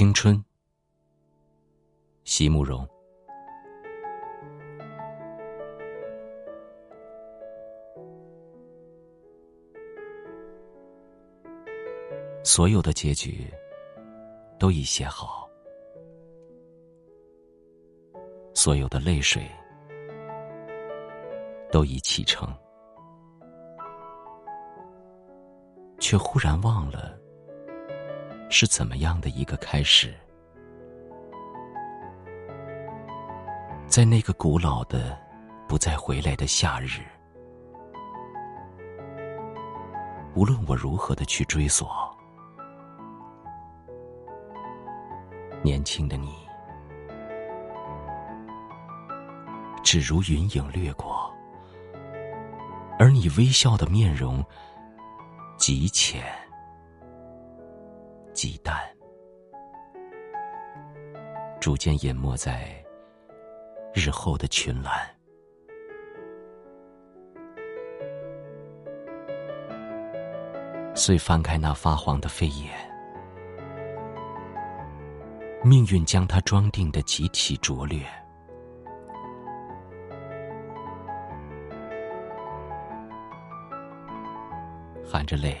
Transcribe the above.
青春，席慕容。所有的结局都已写好，所有的泪水都已启程，却忽然忘了是怎么样的一个开始。在那个古老的、不再回来的夏日，无论我如何的去追索。年轻的你，只如云影掠过，而你微笑的面容极浅极淡，逐渐淹没在日后的群岚。遂翻开那发黄的扉页。命运将它装订的极其拙劣，含着泪，